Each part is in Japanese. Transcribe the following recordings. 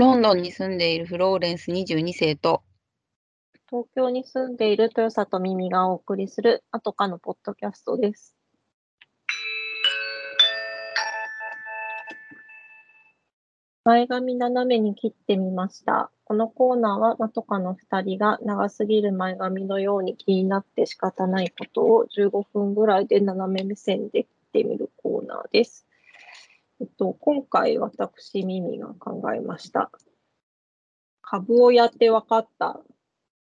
ロンドンに住んでいるフローレンス22世と、東京に住んでいる豊里耳がお送りする後かのポッドキャストです。前髪斜めに切ってみました。このコーナーは、まとかの2人が長すぎる前髪のように気になって仕方ないことを15分ぐらいで斜め目線で切ってみるコーナーです。えっと、今回私、耳が考えました。株をやって分かった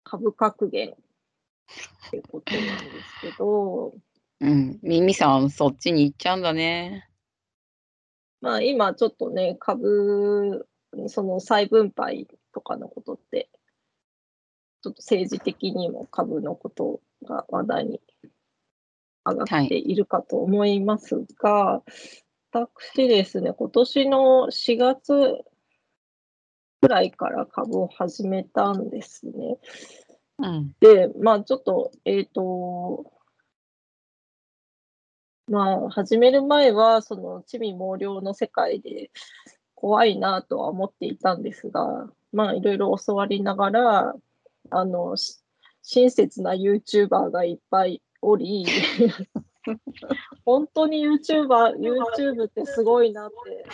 株格言っていうことなんですけど、うん、ミミさん、そっちに行っちゃうんだね。まあ今ちょっとね、株、その再分配とかのことって、ちょっと政治的にも株のことが話題に上がっているかと思いますが、私ですね、今年の4月ぐらいから株を始めたんですね。うん。で、まあちょっと、えっ、と、まあ始める前は、その、地味猛量の世界で怖いなとは思っていたんですが、まあいろいろ教わりながら、あの、し親切な YouTuber がいっぱいおり、本当に YouTuber、YouTube ってすごいなって、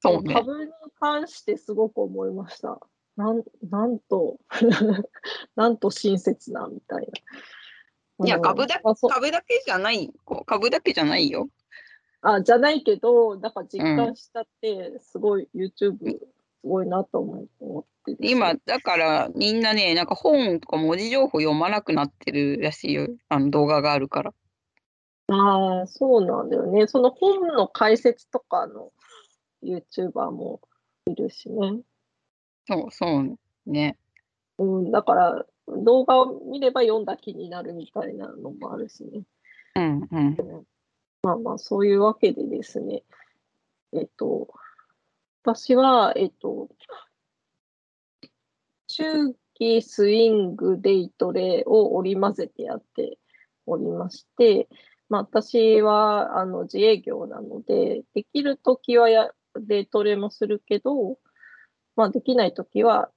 そうね。株に関してすごく思いました。なんなんと、なんと親切なみたいな。いや、株だ株だけじゃない、株だけじゃないよ。あ、じゃないけど、なんか実感したって、すごい YouTube すごいなと思思って今、だからみんなね、なんか本とか文字情報読まなくなってるらしいよ。あの動画があるから。ああ、そうなんだよね。その本の解説とかの YouTuber もいるしね。そうそうね。うん、だから動画を見れば読んだ気になるみたいなのもあるしね。うんうん。まあまあ、そういうわけでですね。えっと、私は、えっと、中期スイングデイトレを織り交ぜてやっておりまして、まあ私はあの自営業なので、できるときはやデイトレもするけど、まあできないときは、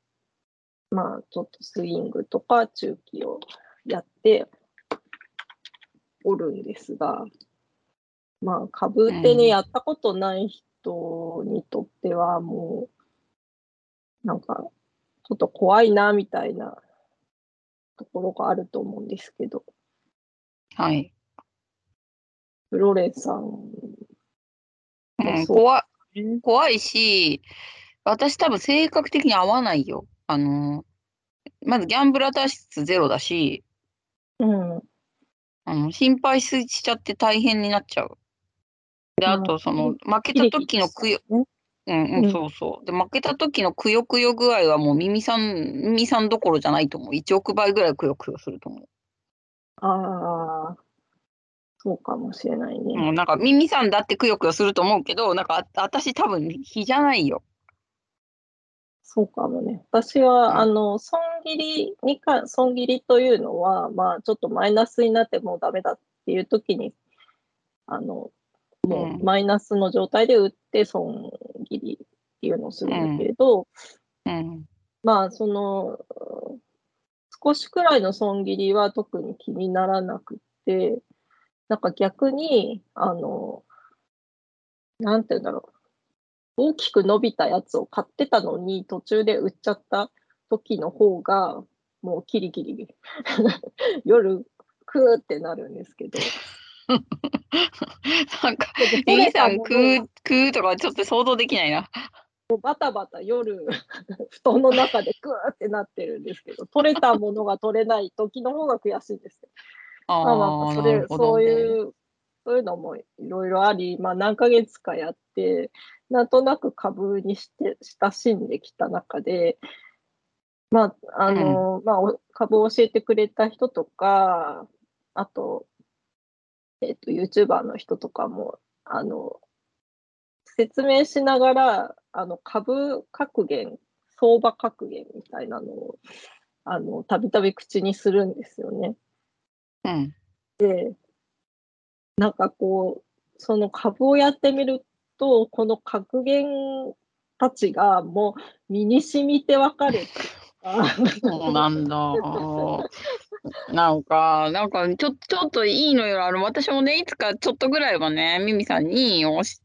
まあちょっとスイングとか中期をやっておるんですが、まあ株ってね、うんやったことない人にとってはもう、なんか、ちょっと怖いな、みたいなところがあると思うんですけど、はい。フローレンさん、うん、怖い、怖いし、私多分性格的に合わないよ。あの、まずギャンブラー体質ゼロだし、うん、あの心配しちゃって大変になっちゃう。で、あと、その、負けた時のくよ、うんう、うんんそうそう。で、負けた時のくよくよ具合はもう耳さん、耳さんどころじゃないと思う。1億倍ぐらいくよくよすると思う。ああ、そうかもしれないね。もうなんか耳さんだってくよくよすると思うけど、なんかあ私多分日じゃないよ。そうかもね。私は、うんあの、損切りにか、損切りというのは、まあ、ちょっとマイナスになってもうダメだっていう時に、あの、もうマイナスの状態で売って損切りっていうのをするんだけれど、うん。まあ、その、少しくらいの損切りは特に気にならなくて、なんか逆に、あの、なんて言うんだろう。大きく伸びたやつを買ってたのに途中で売っちゃった時の方が、もうキリキリ、夜、クーってなるんですけど。なんか、でミミさんも食う、食うとかちょっと想像できないな。もうバタバタ夜、布団の中でクーってなってるんですけど、取れたものが取れない時の方が悔しいです よ。まあまああ、あ、それなる、ほそう。いう、そういうのもいろいろあり、まあ何ヶ月かやって、なんとなく株にして親しんできた中で、まあ、あの、まあ、お株を教えてくれた人とか、あと、えっと、YouTuber の人とかも、あの、説明しながら、あの、株格言、相場格言みたいなのを、あの、たびたび口にするんですよね。うん。なんかこう、その株をやってみると、この格言たちがもう身に染みて分かる そうなんだ。なんか、なんか、ちょ、ちょっといいのよ。あの、私もね、いつかちょっとぐらいはね、ミミさんにおし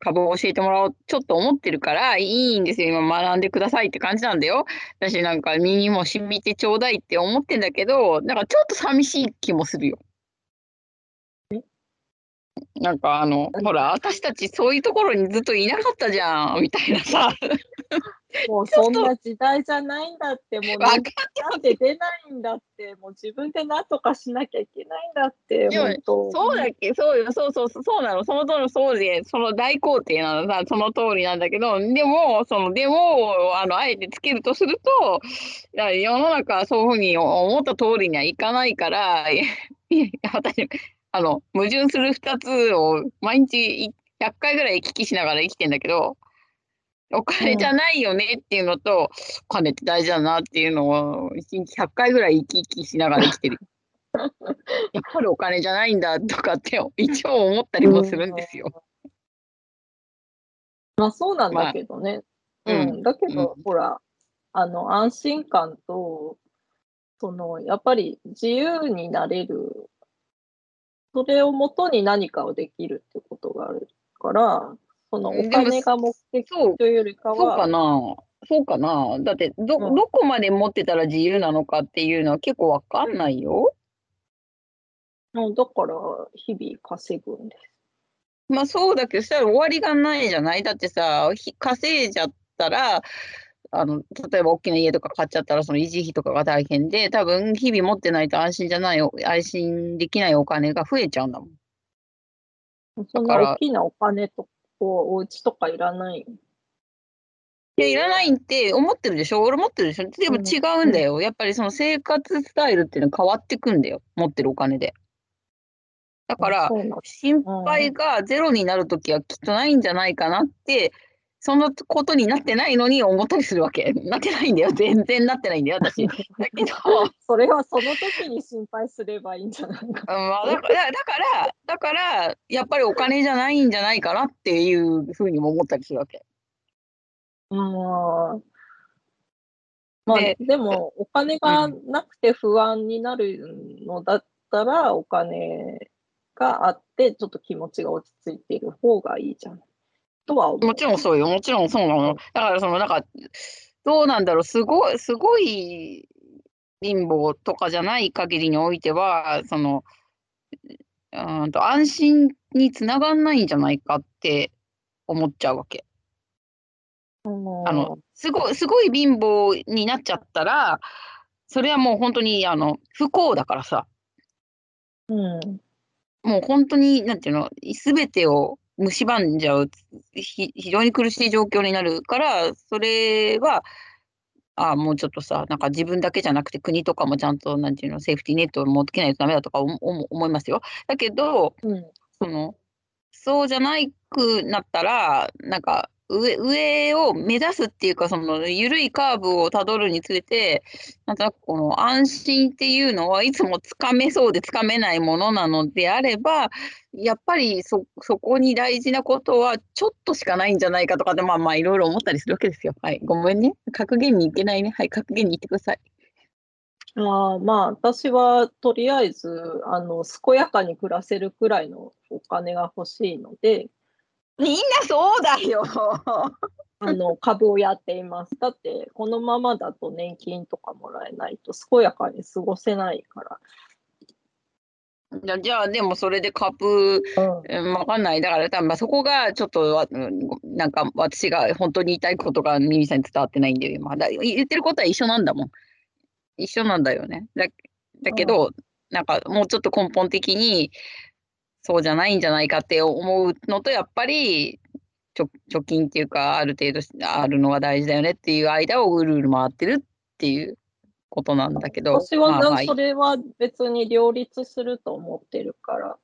株を教えてもらおう、ちょっと思ってるから、いいんですよ。今学んでくださいって感じなんだよ。私なんか耳も染みてちょうだいって思ってんだけど、なんかちょっと寂しい気もするよ。なんかあの、ほら、私たちそういうところにずっといなかったじゃん、みたいなさ。もうそんな時代じゃないんだって、もうなんで出ないんだって、もう自分で何とかしなきゃいけないんだって。そうだっけ？そうよ、そうそうそう、そうなの。その通り、そうで、その大工程なのさ、その通りなんだけど、でも、その、でも、あの、あえてつけるとすると、世の中はそういうふうに思った通りにはいかないから、いや私、あの、矛盾する二つを毎日い100回ぐらい行き来しながら生きてんだけど、お金じゃないよねっていうのと、お金って大事だなっていうのを、1日100回ぐらい行き来しながら生きてる。やっぱりお金じゃないんだとかって一応思ったりもするんですよ。まあそうなんだけどね。まあうん。だけど、ほら、あの、安心感と、その、やっぱり自由になれる、それをもとに何かをできるってことがあるから、そのお金が目的というよりかそうかは、な。そうかな。だってど、うん。どこまで持ってたら自由なのかっていうのは結構わかんないよ。うん。だから日々稼ぐんです。まあそうだけど、したら終わりがないじゃない？だってさ、ひ稼いじゃったら、あの、例えば大きな家とか買っちゃったら、その維持費とかが大変で、多分日々持ってないと安心じゃない、安心できないお金が増えちゃうんだもん。そんな大きなお金とこうお家とかいらない？いや、いらないって思ってるでしょ？俺持ってるでしょ？でもうん違うんだよ。やっぱりその生活スタイルっていうのは変わってくんだよ。持ってるお金で。だから心配がゼロになるときはきっとないんじゃないかなって、そのことになってないのに思ったりするわけ。なってないんだよ。全然なってないんだよ、私。だけど、それはその時に心配すればいいんじゃないか。まあ、だから、だから、だから、やっぱりお金じゃないんじゃないかなっていうふうにも思ったりするわけ。うんまあで、でも、お金がなくて不安になるのだったら、お金があって、ちょっと気持ちが落ち着いている方がいいじゃん。とは。もちろんそうよ。もちろんそうなの。だから、その、なんか、どうなんだろう。すごい、すごい貧乏とかじゃない限りにおいては、その、うーんと、安心につながんないんじゃないかって思っちゃうわけ。うんあの、すごい、すごい貧乏になっちゃったら、それはもう本当に、あの、不幸だからさ。うん。もう本当に、なんていうの、すべてを蝕んじゃう、ひ非常に苦しい状況になるから、それは、あもうちょっとさ、なんか自分だけじゃなくて国とかもちゃんと、なんていうの、セーフティーネットを持ってけないとダメだとか思いますよ。だけど、うん。その、そうじゃないくなったら、なんか、上、上を目指すっていうか、その、緩いカーブをたどるにつれて、なんとなくこの安心っていうのはいつもつかめそうでつかめないものなのであれば、やっぱりそ、こに大事なことはちょっとしかないんじゃないかとかで、まあまあいろいろ思ったりするわけですよ。はい。ごめんね。格言に行けないね。はい。格言に行ってください。あまあ、私はとりあえず、あの、健やかに暮らせるくらいのお金が欲しいので、みんなそうだよ。あの、株をやっています。だって、このままだと年金とかもらえないと、健やかに過ごせないかじゃあじゃあ、でもそれで株、ら。うん。うん、わかんない。だから、多分まあそこがちょっとなんか私が本当に言いたいことがミミさんに伝わってないんだよ、今。だ言ってることは一緒なんだもん。一緒なんだよね。だだけど、なんかもうちょっと根本的にそうじゃないんじゃないかって思うのと、やっぱり貯貯金っていうか、ある程度あるのが大事だよねっていう間をぐるぐる回ってるっていうことなんだけど。私はなそれは別に両立すると思ってるから、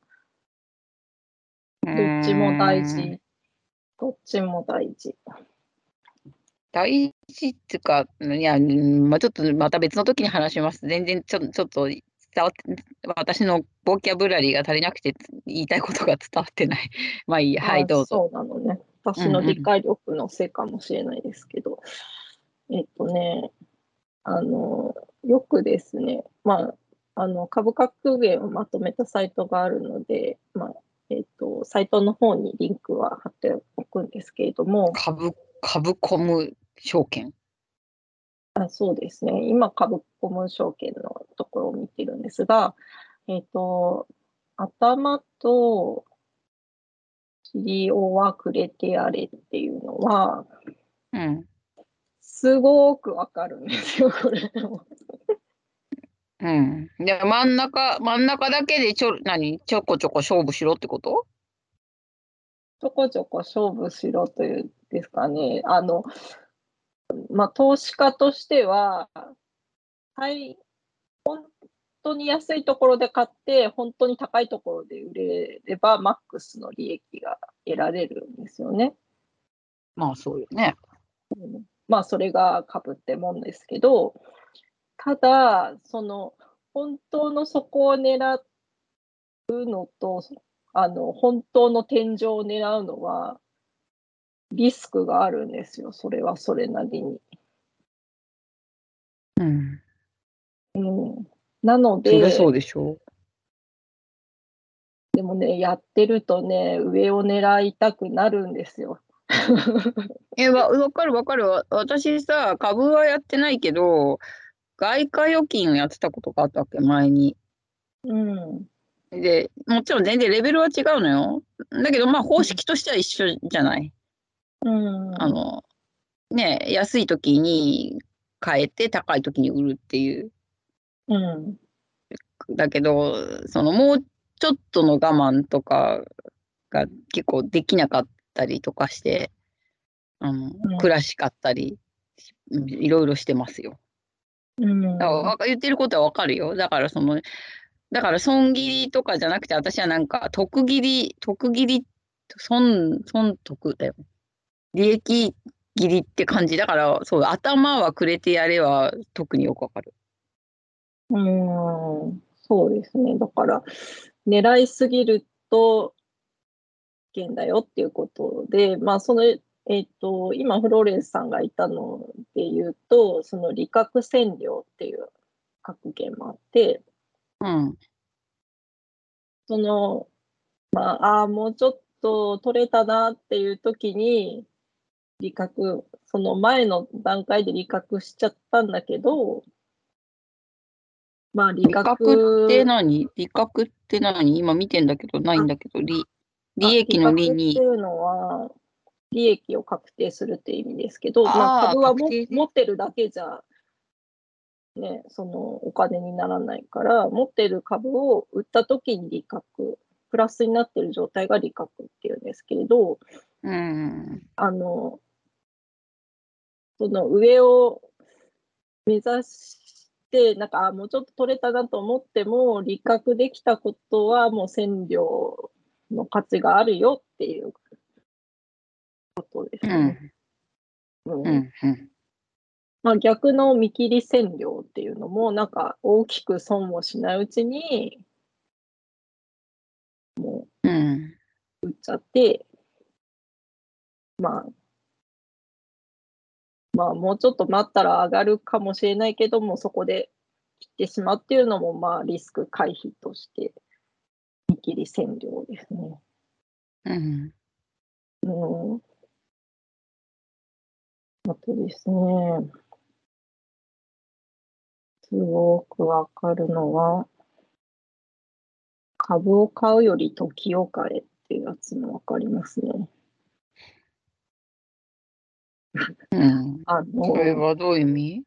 どっちも大事。どっちも大事。大事っていうか、いや、うんまあ、ちょっとまた別の時に話します。全然ちょちょっと私のボキャブラリーが足りなくて言いたいことが伝わってない。まあいいや、はい、あどうぞ。そうなのね。私の理解力のせいかもしれないですけど、えっとね、あの、よくですね、まあ、あの株価格言をまとめたサイトがあるので、まあえっと、サイトの方にリンクは貼っておくんですけれども。株、株コム証券？あそうですね。今、株コム証券のところを見てるんですが、えっ、と、頭と尻尾はくれてやれっていうのは、うん。すごくわかるんですよ、これ。うん。で、真ん中、真ん中だけでちょ、何？ちょこちょこ勝負しろってこと？ちょこちょこ勝負しろというですかね。あの、まあ、投資家としては、はい、本当に安いところで買って、本当に高いところで売れれば、マックスの利益が得られるんですよね。まあ、そうよね。うん、まあ、それが株ってもんですけど、ただ、その、本当の底を狙うのと、あの、本当の天井を狙うのは、リスクがあるんですよ。それはそれなりに。うん。うん。なので。そそうでしょう。でもね、やってるとね、上を狙いたくなるんですよ。え、わ、わかるわかる。私さ、株はやってないけど、外貨預金をやってたことがあったわけ、前に。うん。で、もちろん全然レベルは違うのよ。だけど、まあ、方式としては一緒じゃない。うん。あの、ね、安い時に買えて、高い時に売るっていう。うん。だけど、その、もうちょっとの我慢とかが結構できなかったりとかして、あの、うん、悔しかったり、いろいろしてますよ。うん、だから言ってることはわかるよ。だからその、だから損切りとかじゃなくて、私はなんか、得切り、得切り、損、損得だよ。利益切りって感じ。だから、そう、頭はくれてやれは特によくわかる。うん、そうですね。だから、狙いすぎると危険だよっていうことで、まあ、そのえっ、と、今、フローレンスさんがいたので言うと、その利確占領っていう格言もあって、うん。その、まあ、あもうちょっと取れたなっていう時に、利確、その前の段階で利確しちゃったんだけど、まあ、利確って何？利確って何？今見てんだけど、ないんだけど、利、利益の利に。利っていうのは、利益を確定するっていう意味ですけど、まあ、株はも持ってるだけじゃ、ね、そのお金にならないから、持ってる株を売った時に利確、プラスになってる状態が利確っていうんですけれど、うん、あの、その上を目指して、なんか、あもうちょっと取れたなと思っても、利確できたことはもう千両の価値があるよっていうことですね。うん。うんまあ、逆の見切り占領っていうのも、なんか大きく損をしないうちに、もう、売っちゃって、まあ、まあ、もうちょっと待ったら上がるかもしれないけども、そこで切ってしまうっていうのも、まあ、リスク回避として、見切り占領ですね。うん。うんあとですね、すごくわかるのは、株を買うより時を買えっていうやつもわかりますね。うん。あの、それはどういう意味？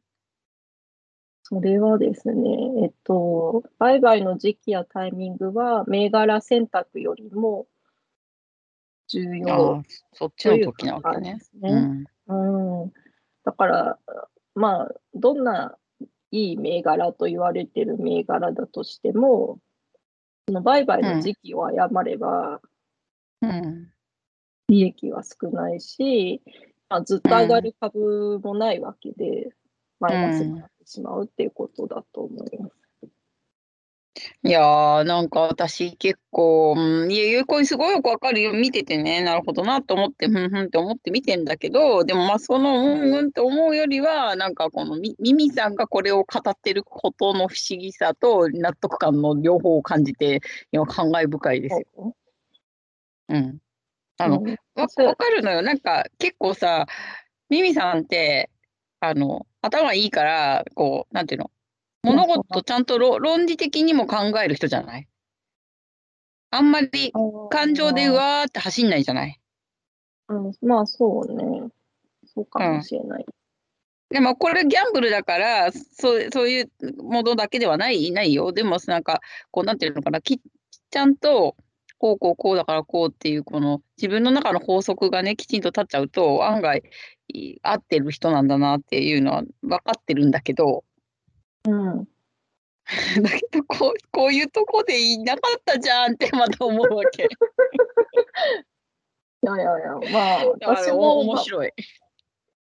それはですね、えっと、売買の時期やタイミングは銘柄選択よりも重要そっちの時なわけね。ね。うん。うん、だから、まあ、どんないい銘柄と言われてる銘柄だとしても、その売買の時期を誤れば、利益は少ないし、まあ、ずっと上がる株もないわけで、マイナスになってしまうっていうことだと思います。いやー、なんか私結構、うん、いや、いう声すごいよくわかるよ。見ててね、なるほどなと思って、ふんふんって思って見てんだけど、でもまあその、うんうんって思うよりは、なんかこのみ、ミミさんがこれを語ってることの不思議さと納得感の両方を感じて、今感慨深いですよ。うん。あの、わ、わかるのよ。なんか結構さ、ミミさんって、あの、頭いいから、こう、なんていうの？物事ちゃんと論理的にも考える人じゃない？あんまり感情でうわーって走んないじゃない？うん、まあそうね。そうかもしれない。うん、でもこれギャンブルだからそうそういうものだけではないないよ。でもなんかこうなんていうのかな？きちゃんとこうこうこうだからこうっていうこの自分の中の法則がねきちんと立っちゃうと案外合ってる人なんだなっていうのは分かってるんだけどうん。だけどこうこういうとこでいなかったじゃんってまた思うわけ。いやいやいや、まあ、私も面白い。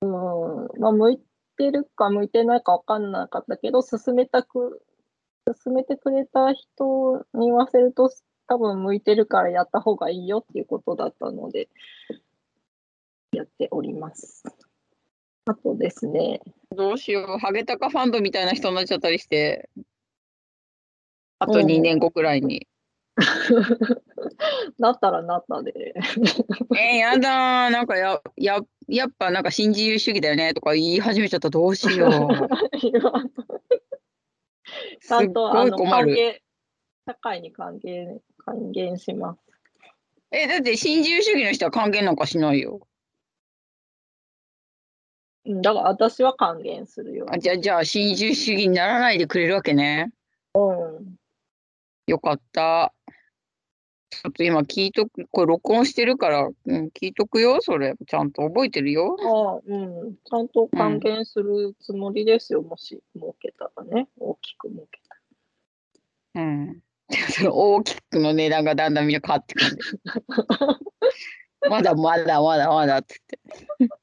うん、まあ、向いてるか向いてないか分かんなかったけど、進めたく、進めてくれた人に言わせると、多分向いてるからやった方がいいよっていうことだったので、やっております。あとですね。どうしよう、ハゲタカファンドみたいな人になっちゃったりして、あと2年後くらいに。なったらなったで。えー、やだなんかや、や、やっぱなんか新自由主義だよねとか言い始めちゃったらどうしよう。ちゃんとあの還元、社会に還元、還元します。え、だって新自由主義の人は還元なんかしないよ。だから私は還元するよ。あじゃあ、じゃあ、新自由主義にならないでくれるわけね。うん。よかった。ちょっと今聞いとく、これ録音してるから、うん、聞いとくよ、それ。ちゃんと覚えてるよ。ああ、うん。ちゃんと還元するつもりですよ、うん、もし儲けたらね。大きく儲けたら。うん。その大きくの値段がだんだんみんな変わってくる。まだまだまだまだって言って。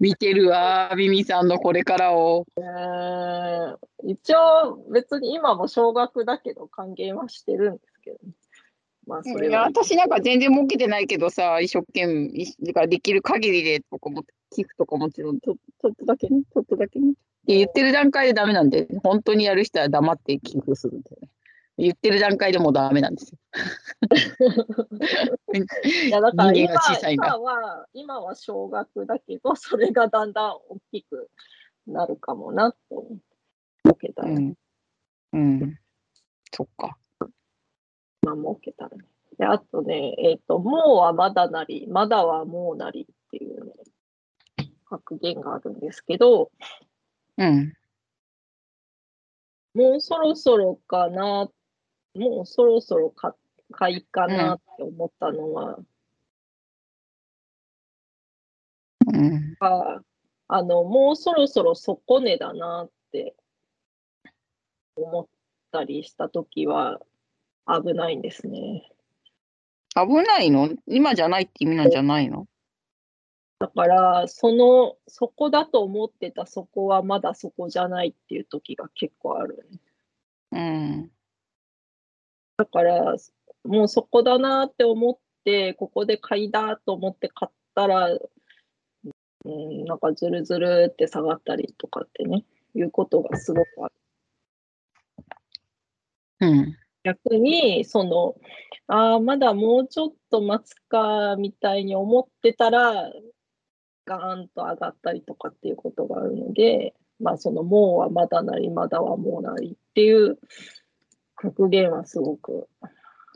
見てるわ、ミミさんのこれからを。えー、一応、別に今も少額だけど、還元はしてるんですけど、ね、まあ、それは。私なんか全然儲けてないけどさ、一生懸命、できる限りでとかも、寄付とかもちろんちょ、ちょっとだけね、ちょっとだけね。って言ってる段階でダメなんで、本当にやる人は黙って寄付するんだよね。言ってる段階でもダメなんですよ。いやだから今今は今は小学だけどそれがだんだん大きくなるかもなと思けたら、うん、うん、そっか。まあ儲けたらね。であとね、えっ、ー、と、もうはまだなり、まだはもうなりっていうね、格言があるんですけど、うん。もうそろそろかな、もうそろそろ買買いかなって思ったのは、うん、ああの、もうそろそろ底値だなって思ったりしたときは危ないんですね。危ないの？今じゃないって意味なんじゃないの？だから、その、そこだと思ってたそこはまだそこじゃないっていう時が結構ある、ね。うん。だから、もうそこだなって思って、ここで買いだと思って買ったら、うん、なんかずるずるって下がったりとかってね、いうことがすごくある。うん、逆に、その、ああ、まだもうちょっと待つかみたいに思ってたら、ガーンと上がったりとかっていうことがあるので、まあ、その、もうはまだなり、まだはもうなりっていう格言はすごく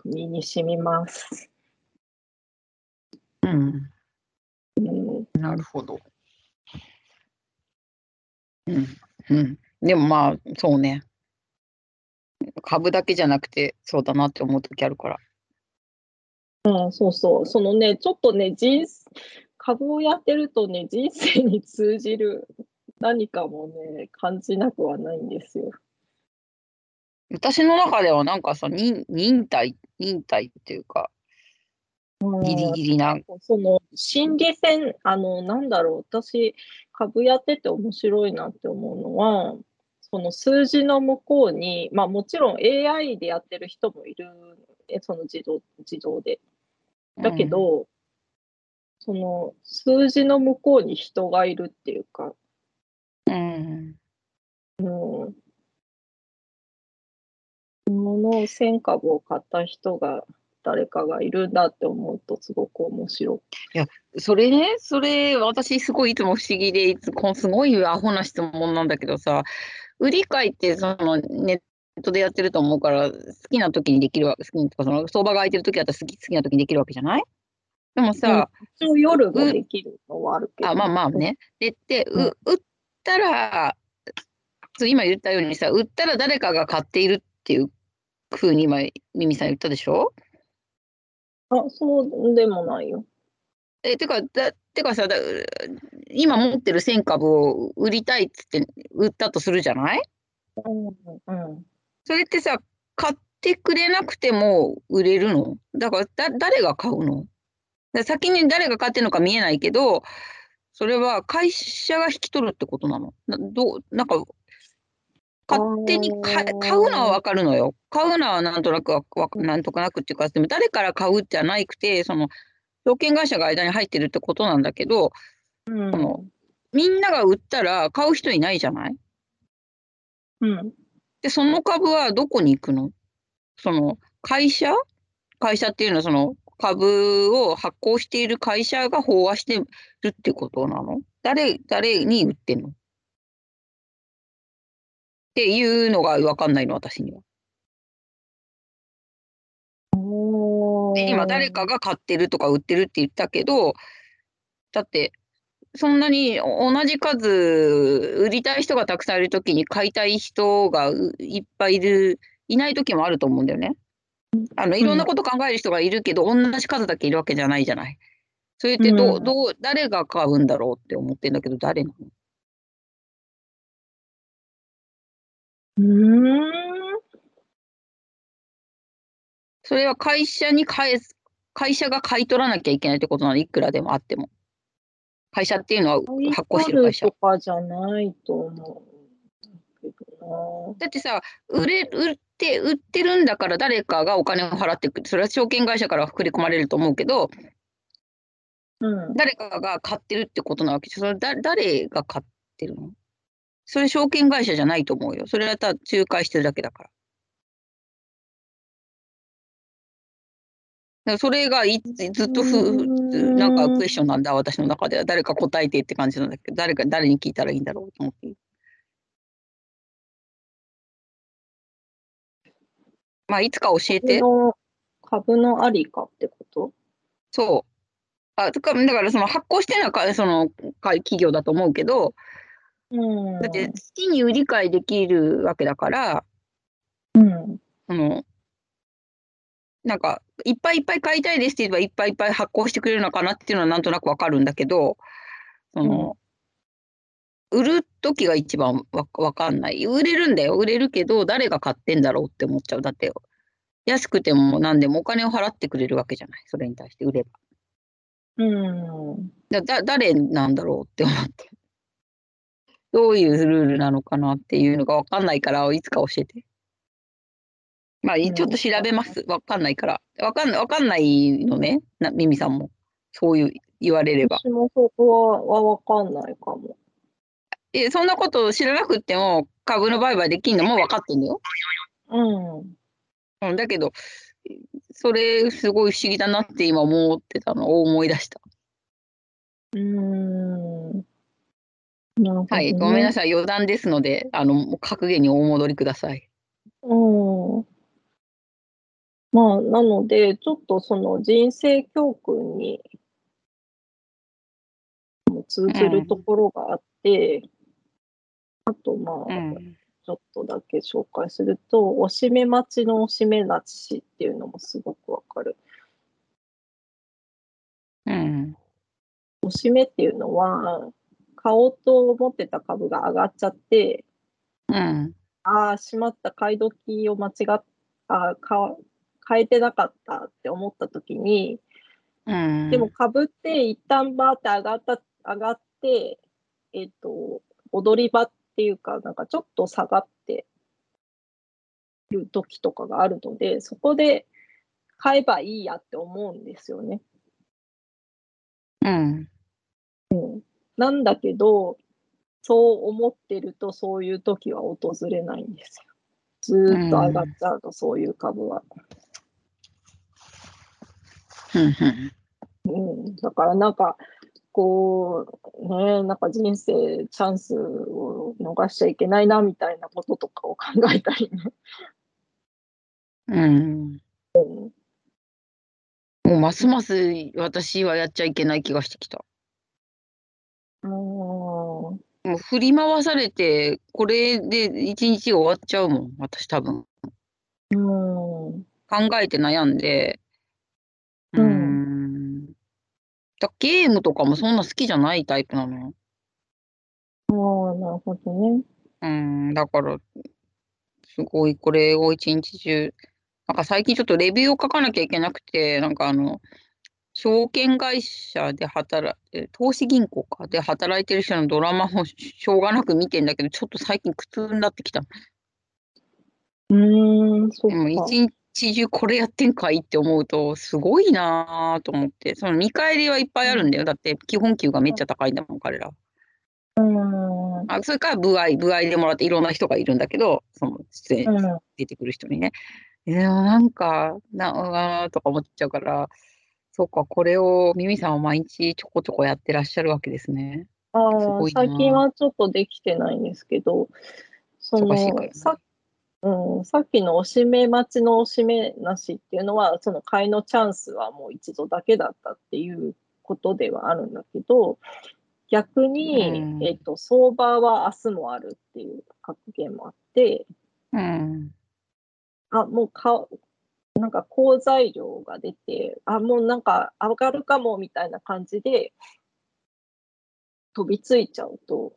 身に染みます。うん。うん、なるほど。うん。うん。でもまあ、そうね。株だけじゃなくて、そうだなって思う時あるから。ああ、そうそう。そのね、ちょっとね、人株をやってるとね、人生に通じる何かもね、感じなくはないんですよ。私の中ではなんかさ、忍忍耐、忍耐っていうか、ギリギリな。その心理戦、あの、なんだろう、私、株やってて面白いなって思うのは、その数字の向こうに、まあもちろん AI でやってる人もいる、えその自動自動で。だけど、その数字の向こうに人がいるっていうか、うん。うん。もの1000株を買った人が誰かがいるんだって思うとすごく面白それね、それ、私すごいいつも不思議で、いつこすごいアホな質問なんだけどさ、売り買いってそのネットでやってると思うから、好きな時にできるわけ、好きにとかその相場が空いてる時だったら好き好きな時にできるわけじゃない？でもさ、い。一応夜ができるのはあるけど。あ、まあまあね。で、で、うんう売ったら、そう今言ったようにさ、売ったら誰かが買っているっていうふうに今、ミミさん言ったでしょ？あ、そうでもないよ。え、てか、だ、てかさ、だ今持ってる1000株を売りたいっつって売ったとするじゃない？うんうん。それってさ、買ってくれなくても売れるの？だから、だ、誰が買うの？だ先に誰が買ってるのか見えないけど、それは会社が引き取るってことなの？などう、なんか、勝手に買うのはわかるのよ。買うのはなんとなくわわなんとかなくっていうか、でも誰から買うじゃなくて、その、証券会社が間に入ってるってことなんだけど、うん。のみんなが売ったら買う人いないじゃない？うん。で、その株はどこに行くの？その会社？会社っていうのはその株を発行している会社が飽和してるってことなの？誰、誰に売ってんの？っていうのが分かんないの、私には。で今、誰かが買ってるとか売ってるって言ったけど、だって、そんなに同じ数売りたい人がたくさんいるときに買いたい人がういっぱいいる、いないときもあると思うんだよね。あのいろんなこと考える人がいるけど、同じ数だけいるわけじゃないじゃない。それってどう、うんどう、誰が買うんだろうって思ってんだけど、誰なの？うーん。それは会社に返す、会社が買い取らなきゃいけないってことなの、いくらでもあっても。会社っていうのは発行してる会社と。かじゃないと思うだってさ、売れ、売って、売ってるんだから誰かがお金を払ってくる。それは証券会社から振り込まれると思うけど、な。うん。誰かが買ってるってことなわけでそれだ、誰が買ってるの？それ証券会社じゃないと思うよ。それはただ仲介してるだけだから。だからそれがいずっとふなんかクエスチョンなんだ、私の中では。誰か答えてって感じなんだけど、誰か、誰に聞いたらいいんだろうと思って。まあ、いつか教えて。株の株のありかってこと？そう。あ、とか、だからその発行してるのはかそのか企業だと思うけど、うん。だって好きに売り買いできるわけだから、うん。その、なんか、いっぱいいっぱい買いたいですって言えばいっぱいいっぱい発行してくれるのかなっていうのはなんとなくわかるんだけど、その、売る時が一番わわかんない。売れるんだよ。売れるけど、誰が買ってんだろうって思っちゃう。だって、安くても何でもお金を払ってくれるわけじゃない。それに対して売れば。うん。だ、だ、誰なんだろうって思って。どういうルールなのかなっていうのがわかんないから、いつか教えて。まあ、いちょっと調べます。わかんないから。わかんない、わかんないのね。な、ミミさんも。そういう言われれば。私もそこははわかんないかも。え、そんなこと知らなくっても、株の売買できんのも分かってんだよ。うん。うん、だけど、それすごい不思議だなって今思ってたのを思い出した。うーん。ね。はい、ごめんなささい、余談ですので、あの、格言にお戻りください。い。うん。まあ、なので、ちょっとその人生教訓にも通ずるところがあって、あと、まあ、うん。ちょっとだけ紹介すると、おしめ待ちのおしめなしっていうのもすごくわかる。うん。おしめっていうのは、買おうと思ってた株が上がっちゃって、うん。ああ、しまった、買い時を間違っあか変えてなかったって思った時に、うん。でも株って一旦バーって上がった、上がって、えっと、踊り場ってっていうか、なんかちょっと下がってる時とかがあるので、そこで買えばいいやって思うんですよね。うん。なんだけど、そう思ってると、そういう時は訪れないんですよ。ずーっと上がっちゃうと、そういう株は。うんうん。うん、だからなんか、こう、ね、なんか人生、チャンスを逃しちゃいけないな、みたいなこととかを考えたりね。うん。もうますます私はやっちゃいけない気がしてきた。うん。もう振り回されて、これで一日終わっちゃうもん、私多分。うん。考えて悩んで。ううんん。だゲームとかもそんな好きじゃないタイプなの？よ。ああ、なるほどね。うん、だから、すごいこれを一日中、なんか最近ちょっとレビューを書かなきゃいけなくて、なんかあの、証券会社で働い投資銀行かで働いてる人のドラマをしょうがなく見てんだけど、ちょっと最近苦痛になってきた。うーん、そっでもか。一日中これやってんかいって思うと、すごいなぁと思って、その見返りはいっぱいあるんだよ。だって基本給がめっちゃ高いんだもん、彼ら。うん。あそれから部合、部合でもらっていろんな人がいるんだけど、その出演うん。出てくる人にね。いや、なんか、なあとか思っちゃうから、そうか、これをミミさんは毎日ちょこちょこやってらっしゃるわけですね。すあ最近はちょっとできてないんですけど、そ忙しいからねの、さうん、さっきのおしめ待ちのおしめなしっていうのは、その買いのチャンスはもう一度だけだったっていうことではあるんだけど、逆に、うんえっと、相場は明日もあるっていう格言もあって、うん。あ、もうか、なんか好材料が出て、あ、もうなんか上がるかもみたいな感じで飛びついちゃうと、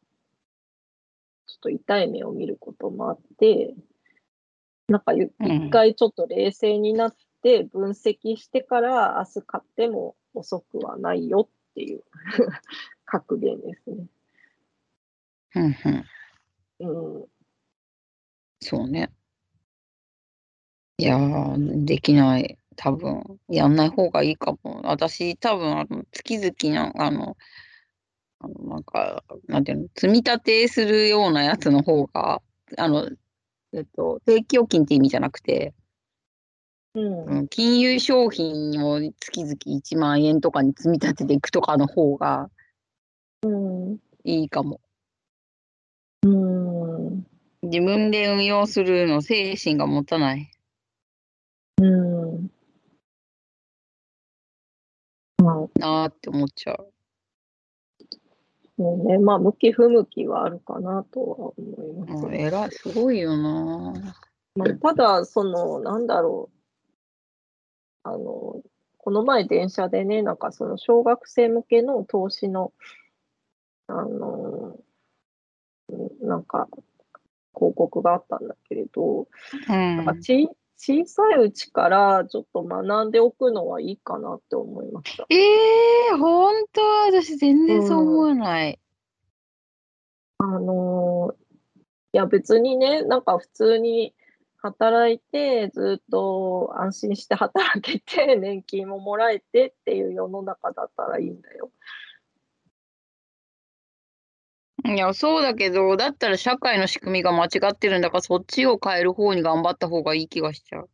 ちょっと痛い目を見ることもあって、なんか一回ちょっと冷静になって分析してから明日買っても遅くはないよっていう 格言ですね。うんうん。うん。そうね。いやー、できない。多分、やんない方がいいかも。私、多分、あの、月々な、あの、あの、なんか、なんていうの、積み立てするようなやつの方が、あの、えっと、定期預金って意味じゃなくて、うん。うん金融商品を月々1万円とかに積み立てていくとかの方がうん。いいかも。うん。自分で運用するの精神が持たない。うん。まあ、なーって思っちゃう。そうね、まあ、向き不向きはあるかなとは思いますうん、ね。偉い、すごいよなまあ、ただ、その、なんだろう。あの、この前電車でね、なんかその小学生向けの投資の、あの、うんなんか、広告があったんだけれど、うんなんかち小さいうちからちょっと学んでおくのはいいかなって思いました。ええー、ほんと私全然そう思わない。あのいや別にね、なんか普通に働いて、ずっと安心して働けて、年金ももらえてっていう世の中だったらいいんだよ。いや、そうだけど、だったら社会の仕組みが間違ってるんだから、そっちを変える方に頑張った方がいい気がしちゃう。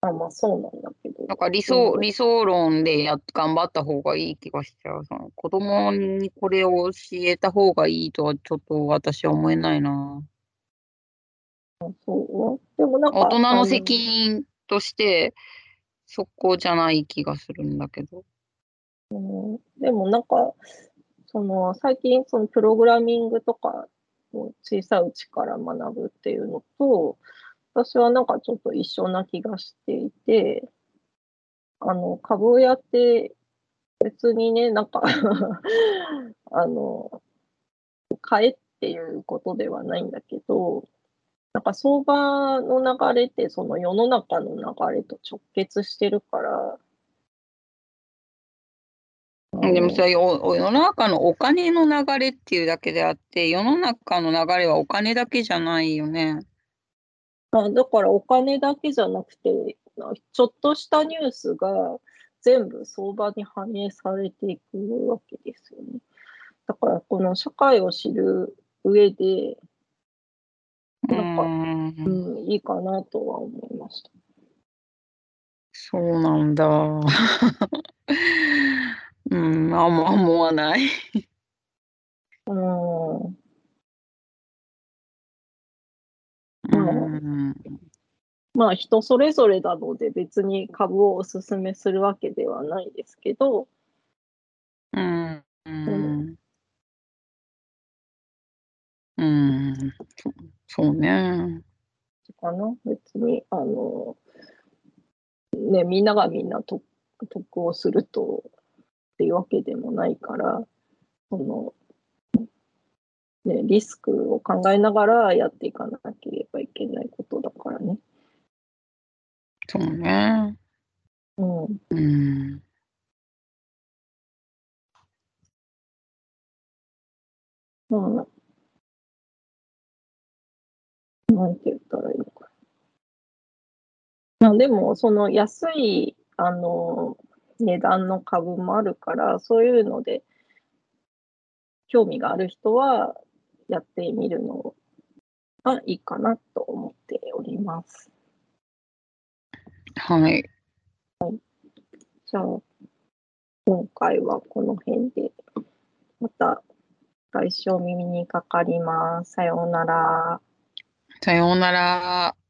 あまあそうなんだけど。なんか理想、うん理想論でやっ頑張った方がいい気がしちゃう。その子供にこれを教えた方がいいとはちょっと私は思えないな。そうでもなんか、大人のあ責任として、そこじゃない気がするんだけど。うんでもなんか、その最近そのプログラミングとかを小さいうちから学ぶっていうのと、私はなんかちょっと一緒な気がしていて、あの、株屋って別にね、なんか あの、買えっていうことではないんだけど、なんか相場の流れってその世の中の流れと直結してるから、でもそれ世の中のお金の流れっていうだけであって世の中の流れはお金だけじゃないよね。あだからお金だけじゃなくてちょっとしたニュースが全部相場に反映されていくわけですよね。だからこの社会を知る上でなんか、うん、いいかなとは思いました。そうなんだ。うん、あんま思わない。うん。うん。まあ人それぞれなので別に株をおすすめするわけではないですけど、うん。うん。うん、そうね。かな？別に、あの、ね、みんながみんな得得をするとっていうわけでもないから、その、ね、リスクを考えながらやっていかなければいけないことだからね。そうね。うん。うん。まあ、なんて言ったらいいのかな。まあ、でも、その安い、あの、値段の株もあるから、そういうので、興味がある人はやってみるのがいいかなと思っております。はい。はい、じゃあ、今回はこの辺で、また来週お耳にかかります。さようなら。さようなら。